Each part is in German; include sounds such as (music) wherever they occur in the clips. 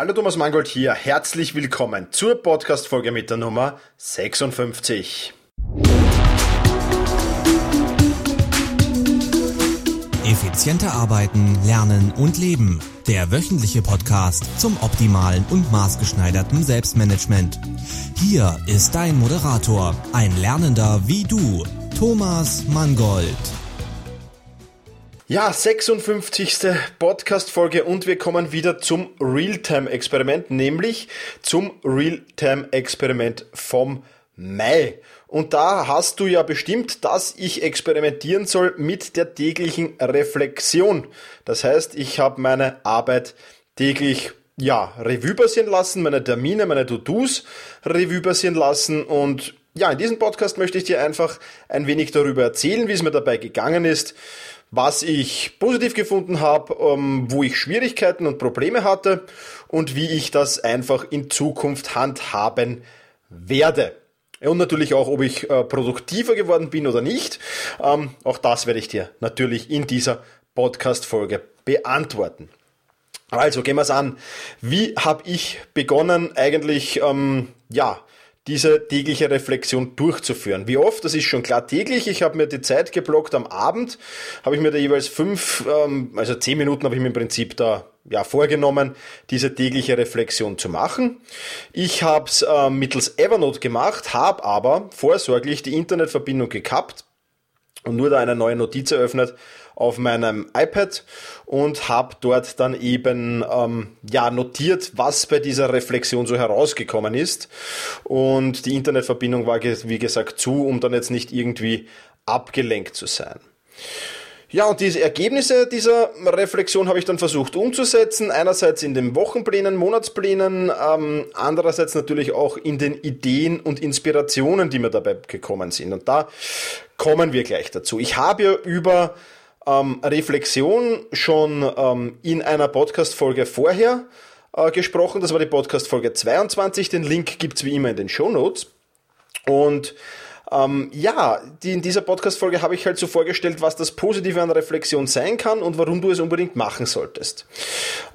Hallo Thomas Mangold hier, herzlich willkommen zur Podcast-Folge mit der Nummer 56. Effizienter arbeiten, lernen und leben. Der wöchentliche Podcast zum optimalen und maßgeschneiderten Selbstmanagement. Hier ist dein Moderator, ein Lernender wie du, Thomas Mangold. Ja, 56. Podcast-Folge und wir kommen wieder zum Realtime-Experiment, nämlich zum Realtime-Experiment vom Mai. Und da hast du ja bestimmt, dass ich experimentieren soll mit der täglichen Reflexion. Das heißt, ich habe meine Arbeit täglich ja, Revue passieren lassen, meine Termine, meine To-Dos Revue passieren lassen und ja, in diesem Podcast möchte ich dir einfach ein wenig darüber erzählen, wie es mir dabei gegangen ist, was ich positiv gefunden habe, ähm, wo ich Schwierigkeiten und Probleme hatte und wie ich das einfach in Zukunft handhaben werde. Und natürlich auch, ob ich äh, produktiver geworden bin oder nicht. Ähm, auch das werde ich dir natürlich in dieser Podcast-Folge beantworten. Also gehen wir es an. Wie habe ich begonnen eigentlich, ähm, ja, diese tägliche Reflexion durchzuführen. Wie oft? Das ist schon klar täglich. Ich habe mir die Zeit geblockt am Abend, habe ich mir da jeweils fünf, ähm, also zehn Minuten habe ich mir im Prinzip da ja, vorgenommen, diese tägliche Reflexion zu machen. Ich habe es äh, mittels Evernote gemacht, habe aber vorsorglich die Internetverbindung gekappt und nur da eine neue Notiz eröffnet auf meinem iPad und habe dort dann eben ähm, ja notiert, was bei dieser Reflexion so herausgekommen ist. Und die Internetverbindung war wie gesagt zu, um dann jetzt nicht irgendwie abgelenkt zu sein. Ja, und diese Ergebnisse dieser Reflexion habe ich dann versucht umzusetzen. Einerseits in den Wochenplänen, Monatsplänen, ähm, andererseits natürlich auch in den Ideen und Inspirationen, die mir dabei gekommen sind. Und da kommen wir gleich dazu. Ich habe ja über ähm, Reflexion schon ähm, in einer Podcast-Folge vorher äh, gesprochen. Das war die Podcast-Folge 22. Den Link gibt's wie immer in den Show Notes. Und ähm, ja, die, in dieser Podcast-Folge habe ich halt so vorgestellt, was das Positive an Reflexion sein kann und warum du es unbedingt machen solltest.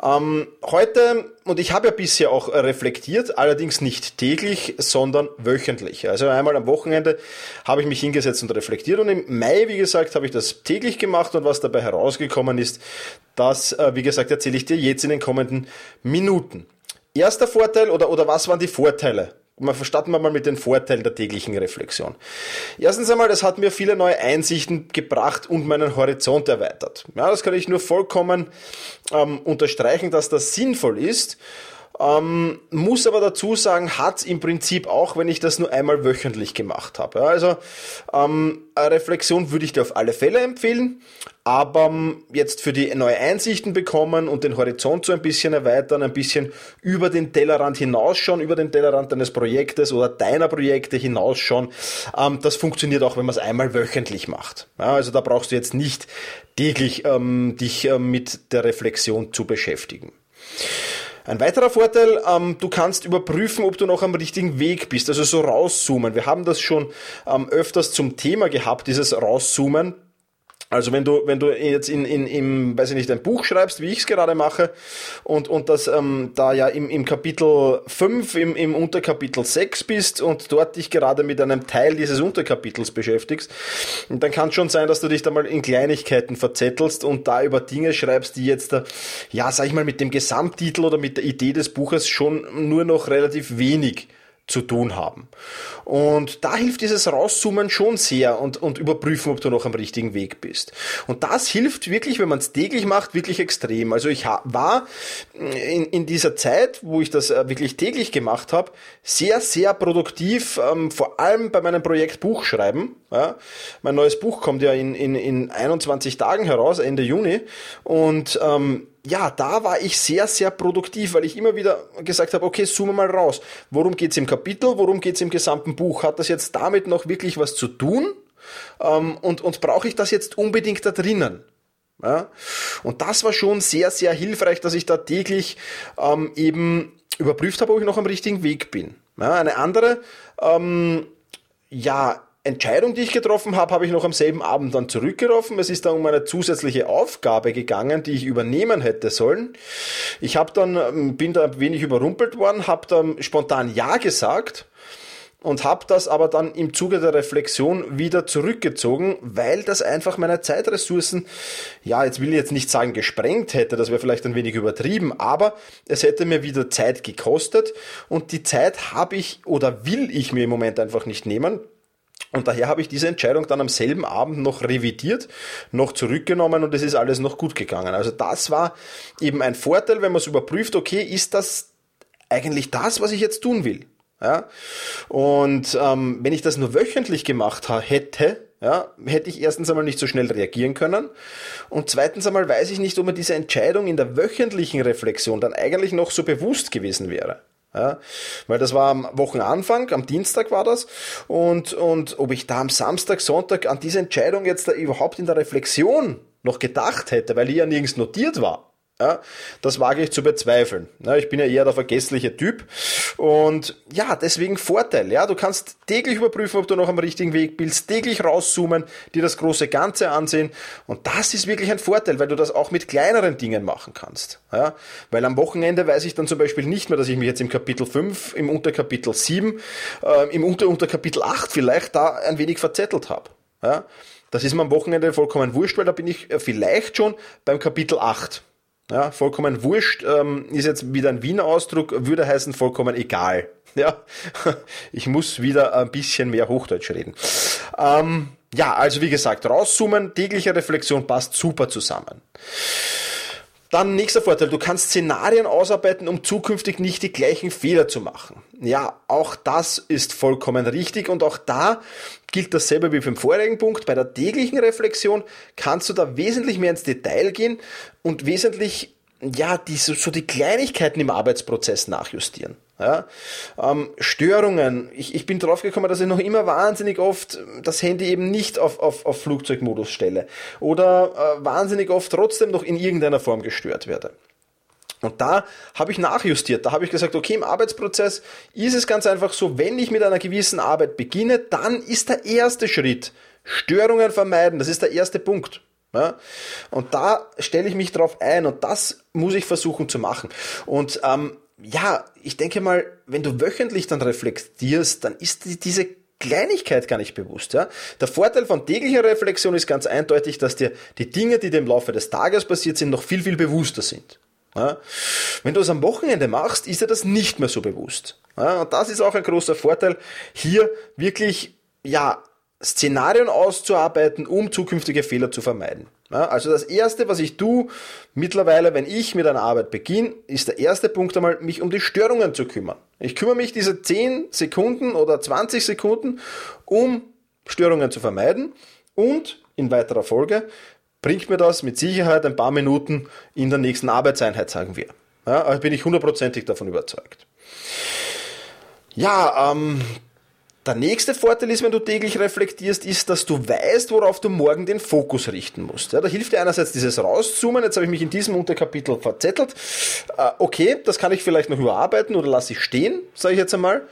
Ähm, heute, und ich habe ja bisher auch reflektiert, allerdings nicht täglich, sondern wöchentlich. Also einmal am Wochenende habe ich mich hingesetzt und reflektiert und im Mai, wie gesagt, habe ich das täglich gemacht und was dabei herausgekommen ist, das, äh, wie gesagt, erzähle ich dir jetzt in den kommenden Minuten. Erster Vorteil oder, oder was waren die Vorteile mal starten wir mal mit den Vorteilen der täglichen Reflexion. Erstens einmal, das hat mir viele neue Einsichten gebracht und meinen Horizont erweitert. Ja, das kann ich nur vollkommen ähm, unterstreichen, dass das sinnvoll ist. Ähm, muss aber dazu sagen, hat's im Prinzip auch, wenn ich das nur einmal wöchentlich gemacht habe. Ja, also ähm, Reflexion würde ich dir auf alle Fälle empfehlen, aber ähm, jetzt für die neue Einsichten bekommen und den Horizont so ein bisschen erweitern, ein bisschen über den Tellerrand hinausschauen, über den Tellerrand deines Projektes oder deiner Projekte hinausschauen, ähm, das funktioniert auch, wenn man es einmal wöchentlich macht. Also da brauchst du jetzt nicht täglich ähm, dich mit der Reflexion zu beschäftigen. Ein weiterer Vorteil, ähm, du kannst überprüfen, ob du noch am richtigen Weg bist, also so rauszoomen. Wir haben das schon ähm, öfters zum Thema gehabt, dieses Rauszoomen. Also wenn du, wenn du jetzt in, in, im, weiß ich nicht, ein Buch schreibst, wie ich es gerade mache, und, und das ähm, da ja im, im Kapitel 5, im, im Unterkapitel 6 bist und dort dich gerade mit einem Teil dieses Unterkapitels beschäftigst, dann kann es schon sein, dass du dich da mal in Kleinigkeiten verzettelst und da über Dinge schreibst, die jetzt, ja, sag ich mal, mit dem Gesamttitel oder mit der Idee des Buches schon nur noch relativ wenig zu tun haben. Und da hilft dieses Rauszoomen schon sehr und, und überprüfen, ob du noch am richtigen Weg bist. Und das hilft wirklich, wenn man es täglich macht, wirklich extrem. Also ich war in, in dieser Zeit, wo ich das äh, wirklich täglich gemacht habe, sehr, sehr produktiv, ähm, vor allem bei meinem Projekt Buchschreiben. Ja. Mein neues Buch kommt ja in, in, in 21 Tagen heraus, Ende Juni. Und ähm, ja, da war ich sehr, sehr produktiv, weil ich immer wieder gesagt habe, okay, zoome mal raus. Worum geht's im Kapitel? Worum geht's im gesamten Buch? Hat das jetzt damit noch wirklich was zu tun? Ähm, und und brauche ich das jetzt unbedingt da drinnen? Ja? Und das war schon sehr, sehr hilfreich, dass ich da täglich ähm, eben überprüft habe, ob ich noch am richtigen Weg bin. Ja, eine andere, ähm, ja, Entscheidung, die ich getroffen habe, habe ich noch am selben Abend dann zurückgerufen. Es ist dann um eine zusätzliche Aufgabe gegangen, die ich übernehmen hätte sollen. Ich habe dann, ähm, bin da ein wenig überrumpelt worden, habe dann spontan Ja gesagt und habe das aber dann im Zuge der Reflexion wieder zurückgezogen, weil das einfach meine Zeitressourcen, ja, jetzt will ich jetzt nicht sagen gesprengt hätte, das wäre vielleicht ein wenig übertrieben, aber es hätte mir wieder Zeit gekostet und die Zeit habe ich oder will ich mir im Moment einfach nicht nehmen. Und daher habe ich diese Entscheidung dann am selben Abend noch revidiert, noch zurückgenommen und es ist alles noch gut gegangen. Also das war eben ein Vorteil, wenn man es überprüft, okay, ist das eigentlich das, was ich jetzt tun will? Ja? Und ähm, wenn ich das nur wöchentlich gemacht hätte, ja, hätte ich erstens einmal nicht so schnell reagieren können und zweitens einmal weiß ich nicht, ob mir diese Entscheidung in der wöchentlichen Reflexion dann eigentlich noch so bewusst gewesen wäre. Ja, weil das war am Wochenanfang, am Dienstag war das. Und, und ob ich da am Samstag, Sonntag an diese Entscheidung jetzt da überhaupt in der Reflexion noch gedacht hätte, weil die ja nirgends notiert war. Ja, das wage ich zu bezweifeln. Ja, ich bin ja eher der vergessliche Typ. Und ja, deswegen Vorteil. Ja, du kannst täglich überprüfen, ob du noch am richtigen Weg bist, täglich rauszoomen, dir das große Ganze ansehen. Und das ist wirklich ein Vorteil, weil du das auch mit kleineren Dingen machen kannst. Ja, weil am Wochenende weiß ich dann zum Beispiel nicht mehr, dass ich mich jetzt im Kapitel 5, im Unterkapitel 7, äh, im Unter Unterkapitel 8 vielleicht da ein wenig verzettelt habe. Ja, das ist mir am Wochenende vollkommen wurscht, weil da bin ich vielleicht schon beim Kapitel 8. Ja, vollkommen wurscht, ähm, ist jetzt wieder ein Wiener Ausdruck, würde heißen vollkommen egal. (laughs) Ja, ich muss wieder ein bisschen mehr Hochdeutsch reden. Ähm, ja, also wie gesagt, rauszoomen, tägliche Reflexion passt super zusammen. Dann nächster Vorteil, du kannst Szenarien ausarbeiten, um zukünftig nicht die gleichen Fehler zu machen. Ja, auch das ist vollkommen richtig und auch da gilt dasselbe wie beim vorigen Punkt. Bei der täglichen Reflexion kannst du da wesentlich mehr ins Detail gehen und wesentlich ja, die, so, die Kleinigkeiten im Arbeitsprozess nachjustieren. Ja, ähm, Störungen. Ich, ich bin drauf gekommen, dass ich noch immer wahnsinnig oft das Handy eben nicht auf, auf, auf Flugzeugmodus stelle oder äh, wahnsinnig oft trotzdem noch in irgendeiner Form gestört werde. Und da habe ich nachjustiert. Da habe ich gesagt, okay, im Arbeitsprozess ist es ganz einfach so, wenn ich mit einer gewissen Arbeit beginne, dann ist der erste Schritt Störungen vermeiden. Das ist der erste Punkt. Ja? Und da stelle ich mich drauf ein und das muss ich versuchen zu machen. Und ähm, ja, ich denke mal, wenn du wöchentlich dann reflektierst, dann ist die, diese Kleinigkeit gar nicht bewusst. Ja? Der Vorteil von täglicher Reflexion ist ganz eindeutig, dass dir die Dinge, die dir im Laufe des Tages passiert sind, noch viel, viel bewusster sind. Ja? Wenn du es am Wochenende machst, ist dir das nicht mehr so bewusst. Ja? Und das ist auch ein großer Vorteil, hier wirklich, ja, Szenarien auszuarbeiten, um zukünftige Fehler zu vermeiden. Ja, also das erste, was ich tue mittlerweile, wenn ich mit einer Arbeit beginne, ist der erste Punkt einmal, mich um die Störungen zu kümmern. Ich kümmere mich diese 10 Sekunden oder 20 Sekunden, um Störungen zu vermeiden und in weiterer Folge bringt mir das mit Sicherheit ein paar Minuten in der nächsten Arbeitseinheit, sagen wir. Ja, also bin ich hundertprozentig davon überzeugt. Ja, ähm, der nächste Vorteil ist, wenn du täglich reflektierst, ist, dass du weißt, worauf du morgen den Fokus richten musst. Ja, da hilft dir einerseits dieses Rauszoomen. Jetzt habe ich mich in diesem Unterkapitel verzettelt. Äh, okay, das kann ich vielleicht noch überarbeiten oder lasse ich stehen, sage ich jetzt einmal.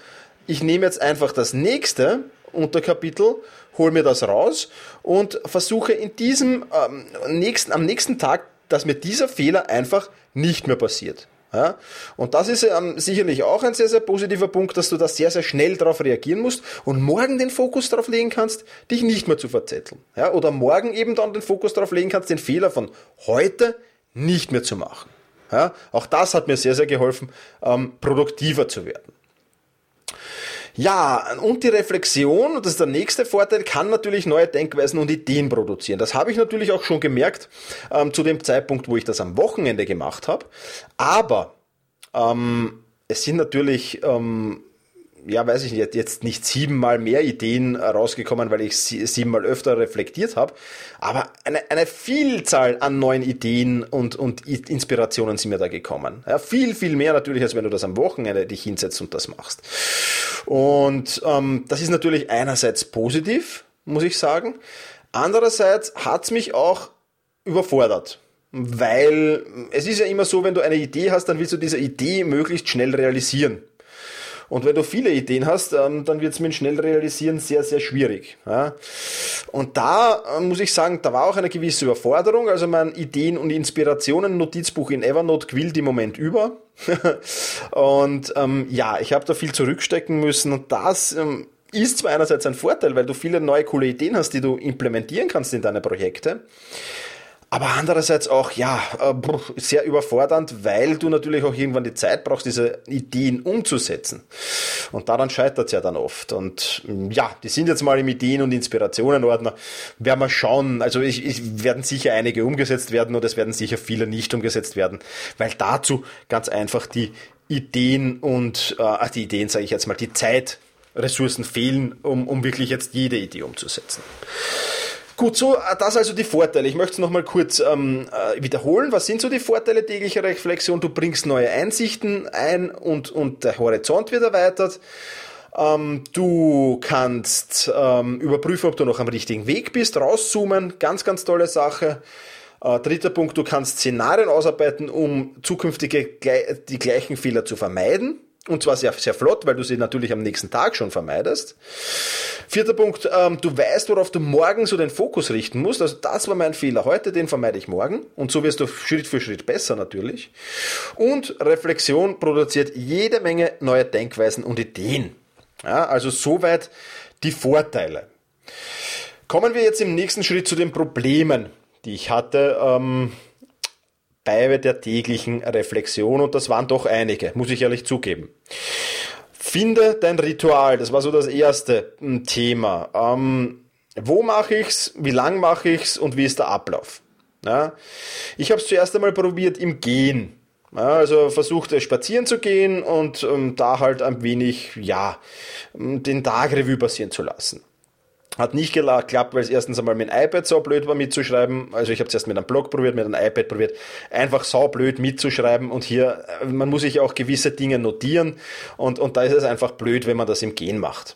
Ich nehme jetzt einfach das nächste Unterkapitel, hole mir das raus und versuche in diesem ähm, nächsten, am nächsten Tag, dass mir dieser Fehler einfach nicht mehr passiert. Ja? Und das ist ähm, sicherlich auch ein sehr, sehr positiver Punkt, dass du da sehr, sehr schnell darauf reagieren musst und morgen den Fokus darauf legen kannst, dich nicht mehr zu verzetteln. Ja? Oder morgen eben dann den Fokus darauf legen kannst, den Fehler von heute nicht mehr zu machen. Ja? Auch das hat mir sehr, sehr geholfen, ähm, produktiver zu werden. Ja, und die Reflexion, das ist der nächste Vorteil, kann natürlich neue Denkweisen und Ideen produzieren. Das habe ich natürlich auch schon gemerkt ähm, zu dem Zeitpunkt, wo ich das am Wochenende gemacht habe. Aber ähm, es sind natürlich ähm, ja, weiß ich nicht, jetzt nicht siebenmal mehr Ideen rausgekommen, weil ich siebenmal öfter reflektiert habe, aber eine, eine Vielzahl an neuen Ideen und, und Inspirationen sind mir da gekommen. Ja, viel, viel mehr natürlich, als wenn du das am Wochenende dich hinsetzt und das machst. Und ähm, das ist natürlich einerseits positiv, muss ich sagen. Andererseits hat's mich auch überfordert. Weil es ist ja immer so, wenn du eine Idee hast, dann willst du diese Idee möglichst schnell realisieren. Und wenn du viele Ideen hast, ähm, dann wird es mit schnell realisieren sehr, sehr schwierig. Ja? Und da äh, muss ich sagen, da war auch eine gewisse Überforderung. Also mein Ideen- und Inspirationen-Notizbuch in Evernote quillt im Moment über. (laughs) und ähm, ja, ich habe da viel zurückstecken müssen und das ähm, ist zwar einerseits ein Vorteil, weil du viele neue coole Ideen hast, die du implementieren kannst in deine Projekte. Aber andererseits auch, ja, äh, sehr überfordernd, weil du natürlich auch irgendwann die Zeit brauchst, diese Ideen umzusetzen. Und daran scheitert es ja dann oft. Und mm, ja, die sind jetzt mal im Ideen- und Inspirationenordner. Werden wir schauen. Also ich, ich werden sicher einige umgesetzt werden und es werden sicher viele nicht umgesetzt werden, weil dazu ganz einfach die Ideen und äh, die Ideen, sage ich jetzt mal, die Zeitressourcen fehlen, um, um wirklich jetzt jede Idee umzusetzen. Gut, so, äh, das also die Vorteile. Ich möchte es nochmal kurz ähm, äh, wiederholen. Was sind so die Vorteile täglicher Reflexion? Du bringst neue Einsichten ein und, und der Horizont wird erweitert. Ähm, du kannst ähm, überprüfen, ob du noch am richtigen Weg bist, rauszoomen, ganz, ganz tolle Sache. Äh, dritter Punkt, du kannst Szenarien ausarbeiten, um zukünftige die gleichen Fehler zu vermeiden. Und zwar sehr, sehr flott, weil du sie natürlich am nächsten Tag schon vermeidest. Vierter Punkt, ähm, du weißt, worauf du morgen so den Fokus richten musst. Also das war mein Fehler heute, den vermeide ich morgen. Und so wirst du Schritt für Schritt besser natürlich. Und Reflexion produziert jede Menge neue Denkweisen und Ideen. Ja, also soweit die Vorteile. Kommen wir jetzt im nächsten Schritt zu den Problemen, die ich hatte. Ähm, bei der täglichen Reflexion und das waren doch einige, muss ich ehrlich zugeben. Finde dein Ritual, das war so das erste hm, Thema. Ähm, wo mache ich's, wie lang mache ich's und wie ist der Ablauf? Ja, ich habe es zuerst einmal probiert im Gehen. Ja, also versucht spazieren zu gehen und ähm, da halt ein wenig, ja, den Tag Revue passieren zu lassen. Hat nicht geklappt, weil es erstens einmal mit dem iPad so blöd war mitzuschreiben. Also ich habe es erst mit einem Blog probiert, mit einem iPad probiert. Einfach so blöd mitzuschreiben und hier, äh, man muss sich auch gewisse Dinge notieren und, und da ist es einfach blöd, wenn man das im Gehen macht.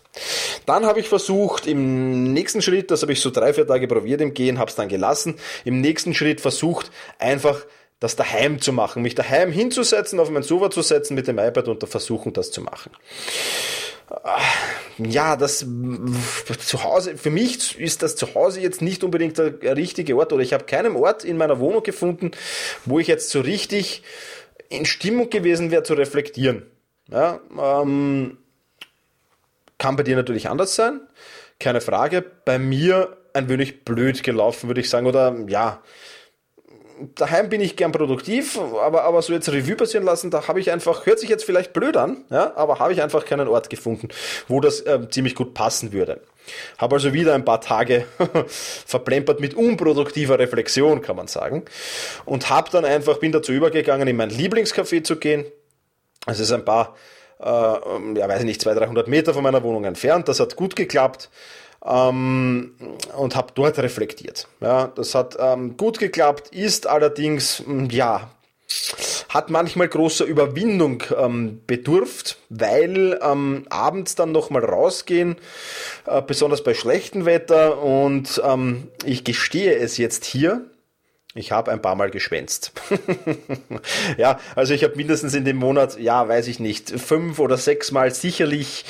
Dann habe ich versucht, im nächsten Schritt, das habe ich so drei, vier Tage probiert im Gehen, habe es dann gelassen, im nächsten Schritt versucht, einfach das daheim zu machen, mich daheim hinzusetzen, auf mein Sofa zu setzen mit dem iPad und versuchen, das zu machen ja, das zu Hause, für mich ist das zu Hause jetzt nicht unbedingt der richtige Ort oder ich habe keinen Ort in meiner Wohnung gefunden, wo ich jetzt so richtig in Stimmung gewesen wäre zu reflektieren. Ja, ähm, kann bei dir natürlich anders sein, keine Frage. Bei mir ein wenig blöd gelaufen, würde ich sagen, oder ja, daheim bin ich gern produktiv, aber, aber so jetzt Revue passieren lassen, da habe ich einfach, hört sich jetzt vielleicht blöd an, ja, aber habe ich einfach keinen Ort gefunden, wo das äh, ziemlich gut passen würde. Habe also wieder ein paar Tage (laughs) verplempert mit unproduktiver Reflexion, kann man sagen. Und habe dann einfach, bin dazu übergegangen, in mein Lieblingscafé zu gehen. Es ist ein paar, äh, ja weiß ich nicht, 200, 300 Meter von meiner Wohnung entfernt. Das hat gut geklappt ähm, und habe dort reflektiert. Ja, das hat ähm, gut geklappt, ist allerdings, hm, ja, hat manchmal großer Überwindung ähm, bedurft, weil ähm, abends dann nochmal rausgehen, äh, besonders bei schlechtem Wetter und ähm, ich gestehe es jetzt hier, ich habe ein paar Mal geschwänzt. (laughs) ja, also ich habe mindestens in dem Monat, ja, weiß ich nicht, fünf oder sechs Mal sicherlich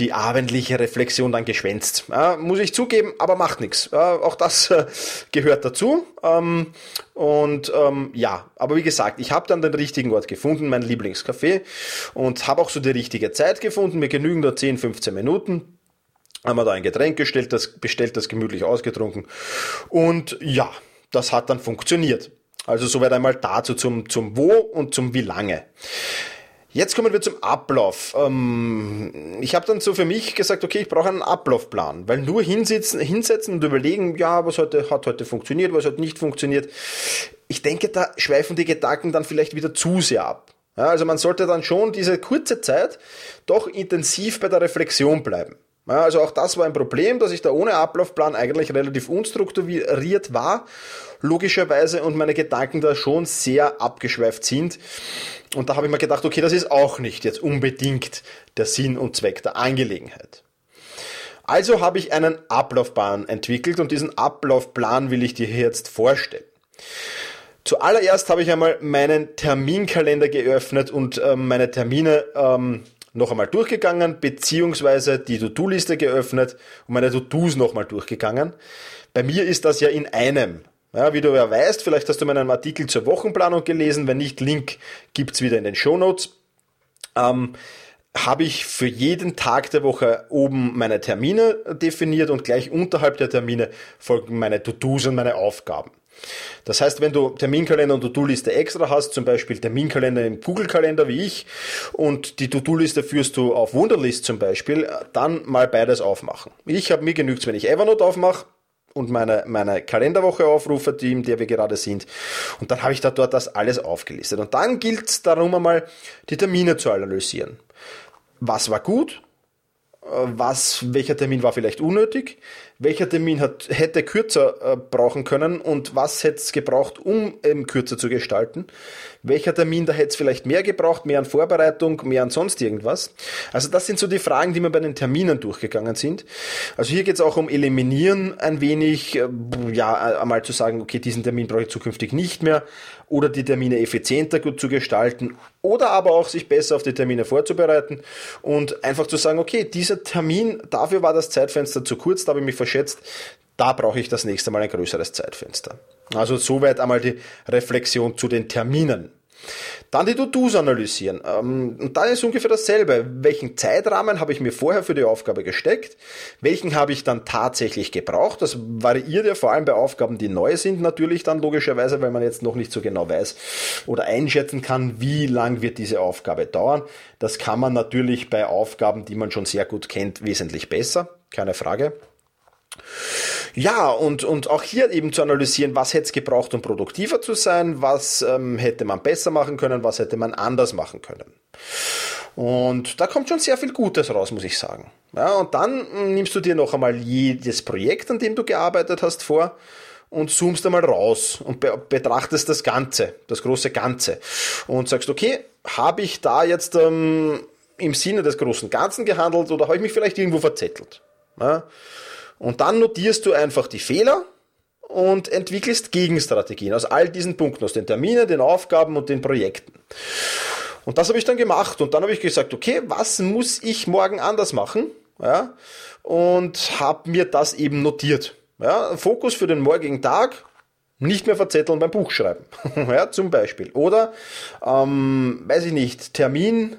die abendliche Reflexion dann geschwänzt. Ja, muss ich zugeben, aber macht nichts. Ja, auch das äh, gehört dazu. Ähm, und ähm, ja, aber wie gesagt, ich habe dann den richtigen Ort gefunden, mein Lieblingscafé, und habe auch so die richtige Zeit gefunden. Mir genügen da 10, 15 Minuten. Haben wir da ein Getränk gestellt, das, bestellt, das gemütlich ausgetrunken. Und ja, das hat dann funktioniert. Also soweit einmal dazu zum, zum Wo und zum Wie lange. Jetzt kommen wir zum Ablauf. Ähm, ich habe dann so für mich gesagt, okay, ich brauche einen Ablaufplan, weil nur hinsitzen, hinsetzen und überlegen, ja, was heute, hat heute funktioniert, was hat nicht funktioniert. Ich denke, da schweifen die Gedanken dann vielleicht wieder zu sehr ab. Ja, also man sollte dann schon diese kurze Zeit doch intensiv bei der Reflexion bleiben. Also auch das war ein Problem, dass ich da ohne Ablaufplan eigentlich relativ unstrukturiert war, logischerweise, und meine Gedanken da schon sehr abgeschweift sind. Und da habe ich mir gedacht, okay, das ist auch nicht jetzt unbedingt der Sinn und Zweck der Angelegenheit. Also habe ich einen Ablaufplan entwickelt und diesen Ablaufplan will ich dir jetzt vorstellen. Zuallererst habe ich einmal meinen Terminkalender geöffnet und äh, meine Termine ähm, noch einmal durchgegangen, beziehungsweise die To-Do-Liste geöffnet und meine To-Dos noch einmal durchgegangen. Bei mir ist das ja in einem. Ja, wie du ja weißt, vielleicht hast du meinen Artikel zur Wochenplanung gelesen, wenn nicht, Link gibt's wieder in den Show Notes. Ähm, habe ich für jeden Tag der Woche oben meine Termine definiert und gleich unterhalb der Termine folgen meine To-Dos und meine Aufgaben. Das heißt, wenn du Terminkalender und To-Do-Liste extra hast, zum Beispiel Terminkalender im Google-Kalender wie ich und die To-Do-Liste führst du auf Wunderlist zum Beispiel, dann mal beides aufmachen. Ich habe mir genügt, wenn ich Evernote aufmache, und meine, meine Kalenderwoche aufrufe, die, in der wir gerade sind. Und dann habe ich da dort das alles aufgelistet. Und dann gilt es darum einmal, die Termine zu analysieren. Was war gut? Was, welcher Termin war vielleicht unnötig? Welcher Termin hat, hätte kürzer äh, brauchen können und was hätte es gebraucht, um eben kürzer zu gestalten. Welcher Termin, da hätte es vielleicht mehr gebraucht, mehr an Vorbereitung, mehr an sonst irgendwas. Also das sind so die Fragen, die mir bei den Terminen durchgegangen sind. Also hier geht es auch um Eliminieren ein wenig, äh, ja, einmal zu sagen, okay, diesen Termin brauche ich zukünftig nicht mehr oder die Termine effizienter gut zu gestalten oder aber auch sich besser auf die Termine vorzubereiten und einfach zu sagen, okay, dieser Termin, dafür war das Zeitfenster zu kurz, da habe ich mich verschätzt, da brauche ich das nächste Mal ein größeres Zeitfenster. Also soweit einmal die Reflexion zu den Terminen. Dann die To-Dos analysieren. Ähm, und da ist ungefähr dasselbe. Welchen Zeitrahmen habe ich mir vorher für die Aufgabe gesteckt? Welchen habe ich dann tatsächlich gebraucht? Das variiert ja vor allem bei Aufgaben, die neu sind, natürlich dann logischerweise, weil man jetzt noch nicht so genau weiß oder einschätzen kann, wie lang wird diese Aufgabe dauern. Das kann man natürlich bei Aufgaben, die man schon sehr gut kennt, wesentlich besser. Keine Frage. Ja, und, und auch hier eben zu analysieren, was hätte es gebraucht, um produktiver zu sein, was ähm, hätte man besser machen können, was hätte man anders machen können. Und da kommt schon sehr viel Gutes raus, muss ich sagen. Ja, und dann hm, nimmst du dir noch einmal jedes Projekt, an dem du gearbeitet hast, vor und zoomst einmal raus und be betrachtest das Ganze, das große Ganze und sagst, okay, habe ich da jetzt ähm, im Sinne des großen Ganzen gehandelt oder habe ich mich vielleicht irgendwo verzettelt? Ja? Und dann notierst du einfach die Fehler und entwickelst Gegenstrategien aus all diesen Punkten, aus den Terminen, den Aufgaben und den Projekten. Und das habe ich dann gemacht und dann habe ich gesagt, okay, was muss ich morgen anders machen? Ja, und habe mir das eben notiert. Ja, Fokus für den morgigen Tag, nicht mehr verzetteln beim Buchschreiben. (laughs) ja, zum Beispiel. Oder, ähm, weiß ich nicht, Termin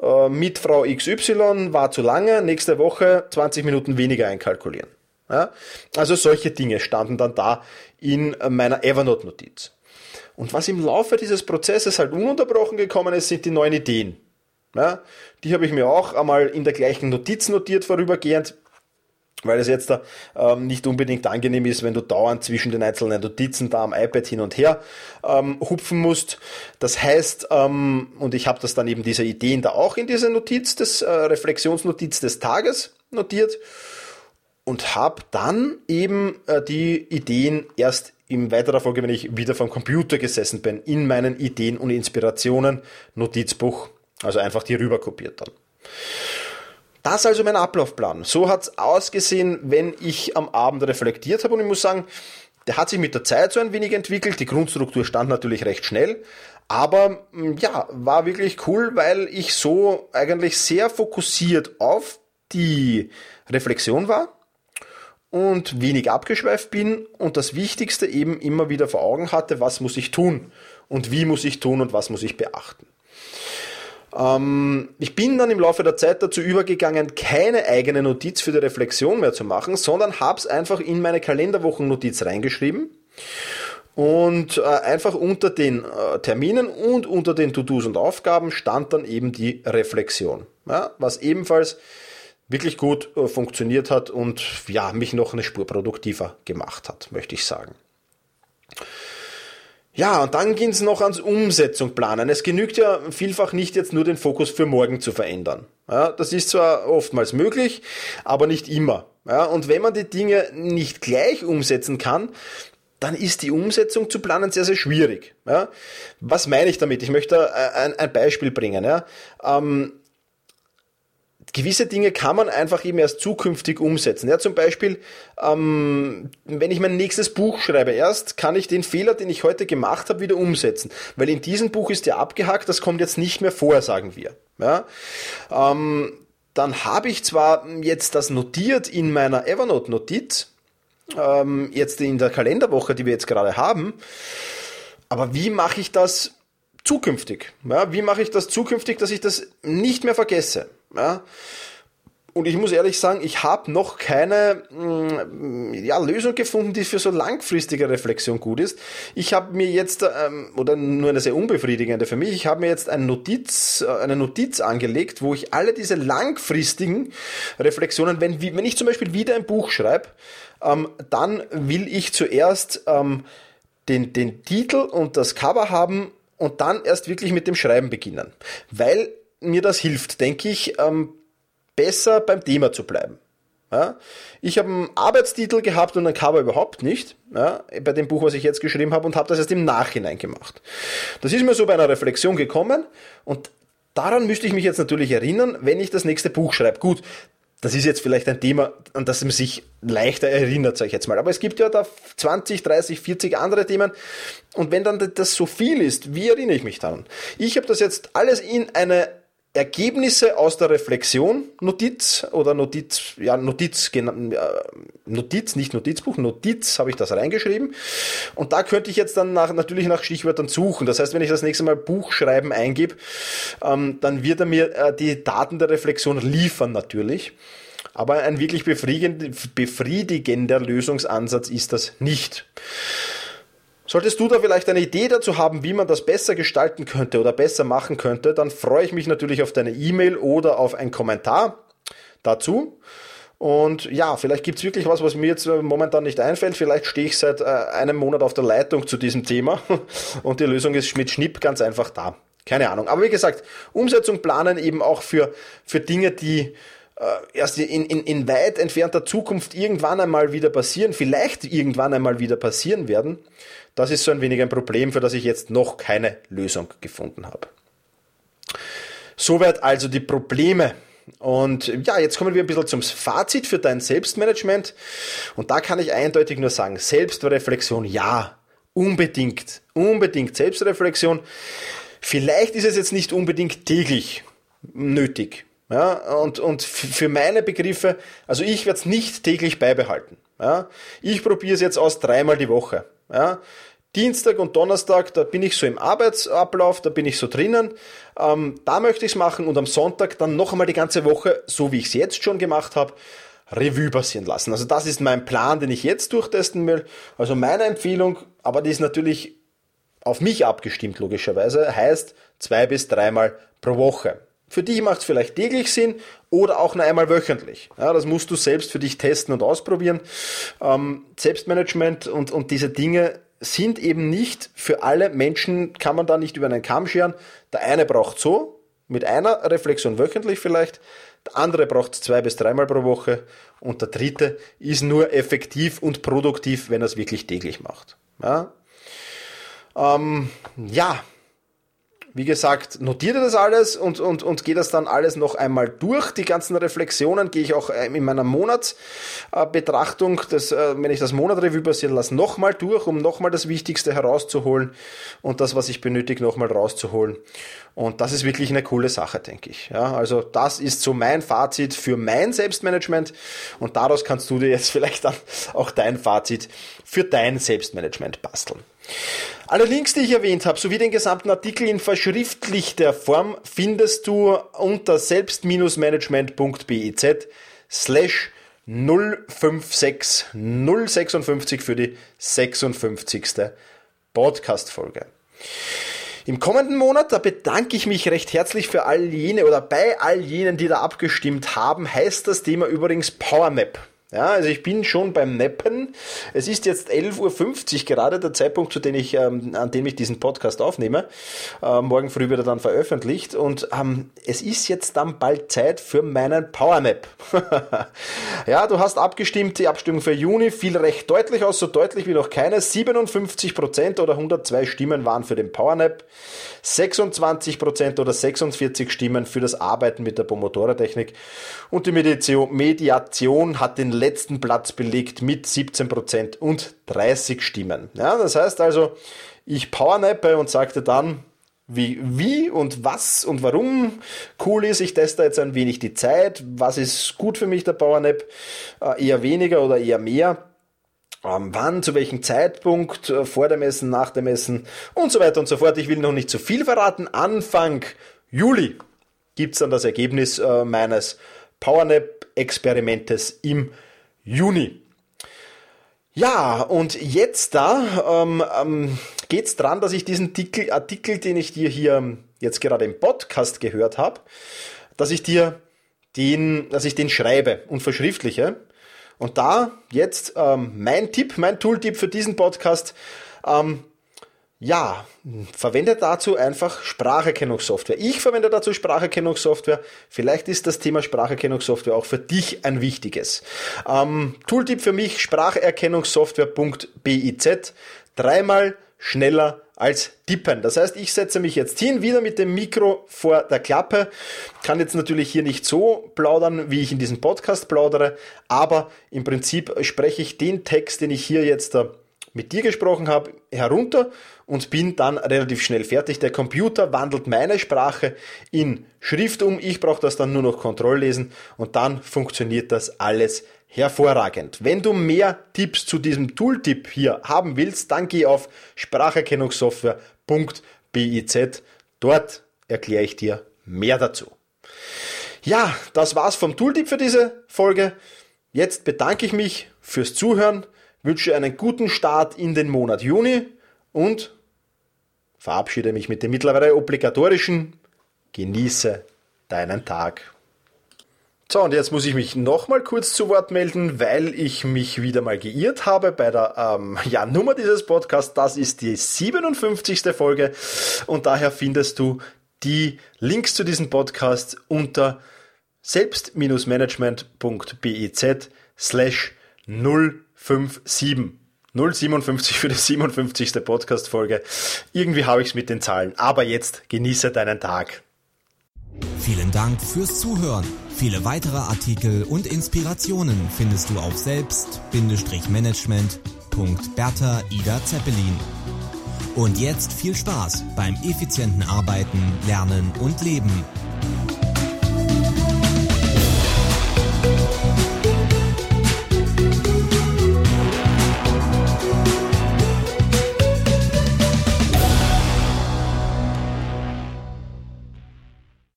äh, mit Frau XY war zu lange, nächste Woche 20 Minuten weniger einkalkulieren. Ja? Also solche Dinge standen dann da in meiner Evernote-Notiz. Und was im Laufe dieses Prozesses halt ununterbrochen gekommen ist, sind die neuen Ideen. Ja? Die habe ich mir auch einmal in der gleichen Notiz notiert vorübergehend weil es jetzt da ähm, nicht unbedingt angenehm ist, wenn du dauernd zwischen den einzelnen Notizen da am iPad hin und her ähm, hupfen musst. Das heißt, ähm, und ich habe das dann eben diese Ideen da auch in diese Notiz des äh, Reflexionsnotiz des Tages notiert und habe dann eben äh, die Ideen erst in weiterer Folge, wenn ich wieder vom Computer gesessen bin, in meinen Ideen und Inspirationen Notizbuch, also einfach die rüber kopiert dann. Das ist also mein Ablaufplan. So hat es ausgesehen, wenn ich am Abend reflektiert habe. Und ich muss sagen, der hat sich mit der Zeit so ein wenig entwickelt. Die Grundstruktur stand natürlich recht schnell. Aber mm, ja, war wirklich cool, weil ich so eigentlich sehr fokussiert auf die Reflexion war und wenig abgeschweift bin und das Wichtigste eben immer wieder vor Augen hatte, was muss ich tun und wie muss ich tun und was muss ich beachten. Ähm, ich bin dann im Laufe der Zeit dazu übergegangen, keine eigene Notiz für die Reflexion mehr zu machen, sondern habe es einfach in meine Kalenderwochennotiz reingeschrieben und äh, einfach unter den äh, Terminen und unter den To-Dos und Aufgaben stand dann eben die Reflexion, ja, was ebenfalls wirklich gut äh, funktioniert hat und ja, mich noch eine Spur produktiver gemacht hat, möchte ich sagen. Ja, und dann ging es noch ans Umsetzung planen. Es genügt ja vielfach nicht jetzt nur den Fokus für morgen zu verändern. Ja, das ist zwar oftmals möglich, aber nicht immer. Ja, und wenn man die Dinge nicht gleich umsetzen kann, dann ist die Umsetzung zu planen sehr, sehr schwierig. Ja, was meine ich damit? Ich möchte ein, ein Beispiel bringen. Ja, ähm, gewisse Dinge kann man einfach eben erst zukünftig umsetzen. Ja, zum Beispiel, ähm, wenn ich mein nächstes Buch schreibe, erst kann ich den Fehler, den ich heute gemacht habe, wieder umsetzen. Weil in diesem Buch ist ja abgehakt, das kommt jetzt nicht mehr vor, sagen wir. Ja, ähm, dann habe ich zwar jetzt das notiert in meiner Evernote-Notiz, ähm, jetzt in der Kalenderwoche, die wir jetzt gerade haben, aber wie mache ich das zukünftig? Ja, wie mache ich das zukünftig, dass ich das nicht mehr vergesse? Ja? Und ich muss ehrlich sagen, ich habe noch keine mm, ja, Lösung gefunden, die für so langfristige Reflexion gut ist. Ich habe mir jetzt, ähm, oder nur eine sehr unbefriedigende für mich, ich habe mir jetzt eine Notiz, äh, eine Notiz angelegt, wo ich alle diese langfristigen Reflexionen, wenn, wenn ich zum Beispiel wieder ein Buch schreibe, ähm, dann will ich zuerst ähm, den, den Titel und das Cover haben und dann erst wirklich mit dem Schreiben beginnen. Weil mir das hilft, denke ich, ähm, besser beim Thema zu bleiben. Ja? Ich habe einen Arbeitstitel gehabt und ein Cover überhaupt nicht, ja, bei dem Buch, was ich jetzt geschrieben habe, und habe das erst im Nachhinein gemacht. Das ist mir so bei einer Reflexion gekommen und daran müsste ich mich jetzt natürlich erinnern, wenn ich das nächste Buch schreibe. Gut, das ist jetzt vielleicht ein Thema, an das man sich leichter erinnert, sage ich jetzt mal. Aber es gibt ja da 20, 30, 40 andere Themen. Und wenn dann das so viel ist, wie erinnere ich mich daran? Ich habe das jetzt alles in eine Ergebnisse aus der Reflexion, Notiz oder Notiz, ja, Notiz, Notiz, nicht Notizbuch, Notiz habe ich das reingeschrieben. Und da könnte ich jetzt dann nach, natürlich nach Stichwörtern suchen. Das heißt, wenn ich das nächste Mal Buchschreiben eingebe, ähm, dann wird er mir äh, die Daten der Reflexion liefern natürlich. Aber ein wirklich befriedigender Lösungsansatz ist das nicht. Solltest du da vielleicht eine Idee dazu haben, wie man das besser gestalten könnte oder besser machen könnte, dann freue ich mich natürlich auf deine E-Mail oder auf einen Kommentar dazu. Und ja, vielleicht gibt's wirklich was, was mir jetzt äh, momentan nicht einfällt. Vielleicht stehe ich seit äh, einem Monat auf der Leitung zu diesem Thema (laughs) und die Lösung ist mit Schnipp ganz einfach da. Keine Ahnung. Aber wie gesagt, Umsetzung planen eben auch für, für Dinge, die äh, erst in, in, in weit entfernter Zukunft irgendwann einmal wieder passieren, vielleicht irgendwann einmal wieder passieren werden. Das ist so ein wenig ein Problem, für das ich jetzt noch keine Lösung gefunden habe. Soweit also die Probleme. Und ja, jetzt kommen wir ein bisschen zum Fazit für dein Selbstmanagement. Und da kann ich eindeutig nur sagen, Selbstreflexion, ja, unbedingt, unbedingt Selbstreflexion. Vielleicht ist es jetzt nicht unbedingt täglich nötig. Ja, und, und für meine Begriffe, also ich werde es nicht täglich beibehalten. Ja, ich probiere es jetzt aus dreimal die Woche. Ja? Dienstag und Donnerstag, da bin ich so im Arbeitsablauf, da bin ich so drinnen. Ähm, da möchte ich es machen und am Sonntag dann noch einmal die ganze Woche, so wie ich es jetzt schon gemacht habe, Revue passieren lassen. Also das ist mein Plan, den ich jetzt durchtesten will. Also meine Empfehlung, aber die ist natürlich auf mich abgestimmt, logischerweise, heißt zwei bis dreimal pro Woche. Für dich macht es vielleicht täglich Sinn oder auch nur einmal wöchentlich. Ja, das musst du selbst für dich testen und ausprobieren. Ähm, Selbstmanagement und, und diese Dinge sind eben nicht für alle Menschen, kann man da nicht über einen Kamm scheren. Der eine braucht so, mit einer Reflexion wöchentlich vielleicht, der andere braucht zwei bis dreimal pro Woche und der dritte ist nur effektiv und produktiv, wenn er es wirklich täglich macht. Ja, ähm, ja wie gesagt, notiere das alles und, und, und gehe das dann alles noch einmal durch. Die ganzen Reflexionen gehe ich auch ähm, in meiner Monatsbetrachtung, das, äh, wenn ich das Monatrevue passieren lasse, nochmal durch, um nochmal das Wichtigste herauszuholen und das, was ich benötige, nochmal rauszuholen. Und das ist wirklich eine coole Sache, denke ich. Ja, also das ist so mein Fazit für mein Selbstmanagement und daraus kannst du dir jetzt (laughs) vielleicht dann auch dein Fazit für dein Selbstmanagement basteln. Alle Links, die ich erwähnt habe, sowie den gesamten Artikel in verschriftlichter Form findest du unter selbst-management.biz slash 056 056 für die 56. Podcast-Folge. Im kommenden Monat, da bedanke ich mich recht herzlich für all jene oder bei all jenen, die da abgestimmt haben, heißt das Thema übrigens PowerMap. Ja, also ich bin schon beim Neppen. Es ist jetzt 11.50 Uhr gerade, der Zeitpunkt, zu dem ich, ähm, an dem ich diesen Podcast aufnehme. Äh, morgen früh wird er dann veröffentlicht. Und ähm, es ist jetzt dann bald Zeit für meinen Powernap. (laughs) ja, du hast abgestimmt, die Abstimmung für Juni fiel recht deutlich aus, so deutlich wie noch keine. 57% oder 102 Stimmen waren für den Powernap. 26% oder 46 Stimmen für das Arbeiten mit der Pomodoro-Technik. Und die Mediation hat den letzten Platz belegt mit 17% und 30 Stimmen. Ja, das heißt also, ich powernappe und sagte dann, wie, wie und was und warum cool ist. Ich teste jetzt ein wenig die Zeit. Was ist gut für mich, der Powernap? Äh, eher weniger oder eher mehr? Ähm, wann, zu welchem Zeitpunkt, äh, vor dem Essen, nach dem Essen und so weiter und so fort. Ich will noch nicht zu viel verraten. Anfang Juli gibt's dann das Ergebnis äh, meines Powernap-Experimentes im Juni. Ja, und jetzt da ähm, ähm, geht dran, dass ich diesen Artikel, Artikel, den ich dir hier jetzt gerade im Podcast gehört habe, dass ich dir den, dass ich den schreibe und verschriftliche. Und da jetzt ähm, mein Tipp, mein Tooltip für diesen Podcast, ähm, ja, verwende dazu einfach Spracherkennungssoftware. Ich verwende dazu Spracherkennungssoftware. Vielleicht ist das Thema Spracherkennungssoftware auch für dich ein wichtiges. Ähm, Tooltip für mich, Spracherkennungssoftware.biz. Dreimal schneller als tippen. Das heißt, ich setze mich jetzt hin, wieder mit dem Mikro vor der Klappe, kann jetzt natürlich hier nicht so plaudern, wie ich in diesem Podcast plaudere, aber im Prinzip spreche ich den Text, den ich hier jetzt äh, mit dir gesprochen habe, herunter und bin dann relativ schnell fertig. Der Computer wandelt meine Sprache in Schrift um. Ich brauche das dann nur noch Kontrolllesen und dann funktioniert das alles hervorragend. Wenn du mehr Tipps zu diesem Tooltip hier haben willst, dann geh auf spracherkennungssoftware.biz. Dort erkläre ich dir mehr dazu. Ja, das war's vom Tooltip für diese Folge. Jetzt bedanke ich mich fürs Zuhören wünsche einen guten Start in den Monat Juni und verabschiede mich mit dem mittlerweile obligatorischen Genieße deinen Tag. So, und jetzt muss ich mich nochmal kurz zu Wort melden, weil ich mich wieder mal geirrt habe bei der ähm, (laughs) ja, Nummer dieses Podcasts. Das ist die 57. Folge und daher findest du die Links zu diesem Podcast unter selbst-management.biz slash 0 57. 057 für die 57. Podcast-Folge. Irgendwie habe ich es mit den Zahlen. Aber jetzt genieße deinen Tag. Vielen Dank fürs Zuhören. Viele weitere Artikel und Inspirationen findest du auf selbst-management.bertha Ida Zeppelin. Und jetzt viel Spaß beim effizienten Arbeiten, Lernen und Leben.